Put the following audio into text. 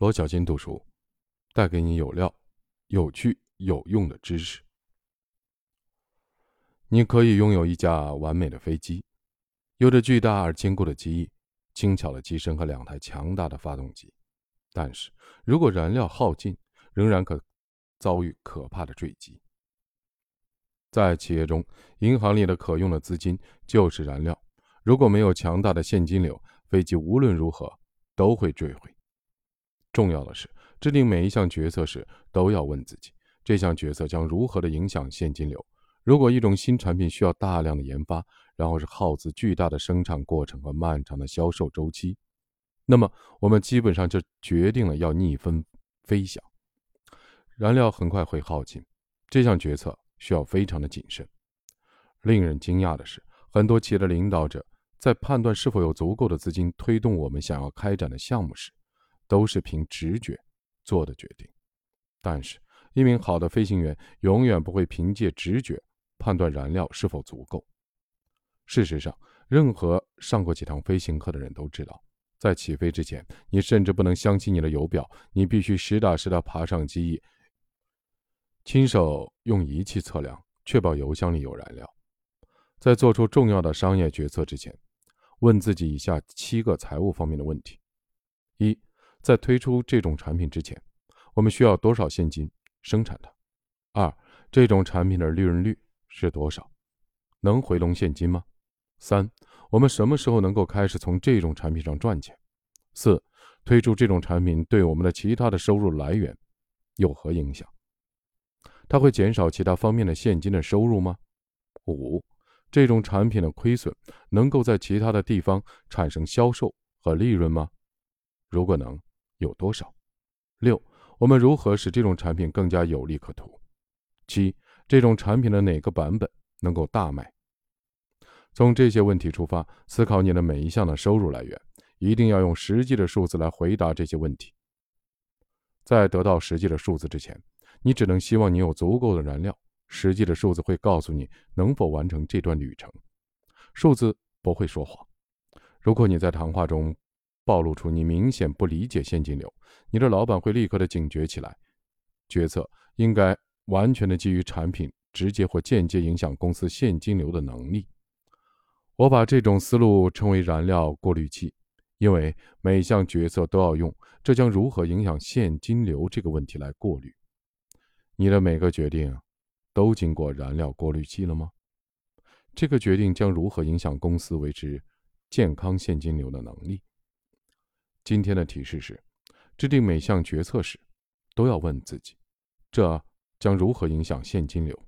罗小金读书，带给你有料、有趣、有用的知识。你可以拥有一架完美的飞机，有着巨大而坚固的机翼、轻巧的机身和两台强大的发动机，但是如果燃料耗尽，仍然可遭遇可怕的坠机。在企业中，银行里的可用的资金就是燃料，如果没有强大的现金流，飞机无论如何都会坠毁。重要的是，制定每一项决策时，都要问自己：这项决策将如何的影响现金流？如果一种新产品需要大量的研发，然后是耗资巨大的生产过程和漫长的销售周期，那么我们基本上就决定了要逆风飞翔。燃料很快会耗尽，这项决策需要非常的谨慎。令人惊讶的是，很多企业的领导者在判断是否有足够的资金推动我们想要开展的项目时，都是凭直觉做的决定，但是，一名好的飞行员永远不会凭借直觉判断燃料是否足够。事实上，任何上过几堂飞行课的人都知道，在起飞之前，你甚至不能相信你的油表，你必须实打实的爬上机翼，亲手用仪器测量，确保油箱里有燃料。在做出重要的商业决策之前，问自己以下七个财务方面的问题：在推出这种产品之前，我们需要多少现金生产它？二，这种产品的利润率是多少？能回笼现金吗？三，我们什么时候能够开始从这种产品上赚钱？四，推出这种产品对我们的其他的收入来源有何影响？它会减少其他方面的现金的收入吗？五，这种产品的亏损能够在其他的地方产生销售和利润吗？如果能。有多少？六，我们如何使这种产品更加有利可图？七，这种产品的哪个版本能够大卖？从这些问题出发，思考你的每一项的收入来源，一定要用实际的数字来回答这些问题。在得到实际的数字之前，你只能希望你有足够的燃料。实际的数字会告诉你能否完成这段旅程。数字不会说谎。如果你在谈话中，暴露出你明显不理解现金流，你的老板会立刻的警觉起来。决策应该完全的基于产品直接或间接影响公司现金流的能力。我把这种思路称为燃料过滤器，因为每项决策都要用这将如何影响现金流这个问题来过滤。你的每个决定都经过燃料过滤器了吗？这个决定将如何影响公司维持健康现金流的能力？今天的提示是：制定每项决策时，都要问自己，这将如何影响现金流。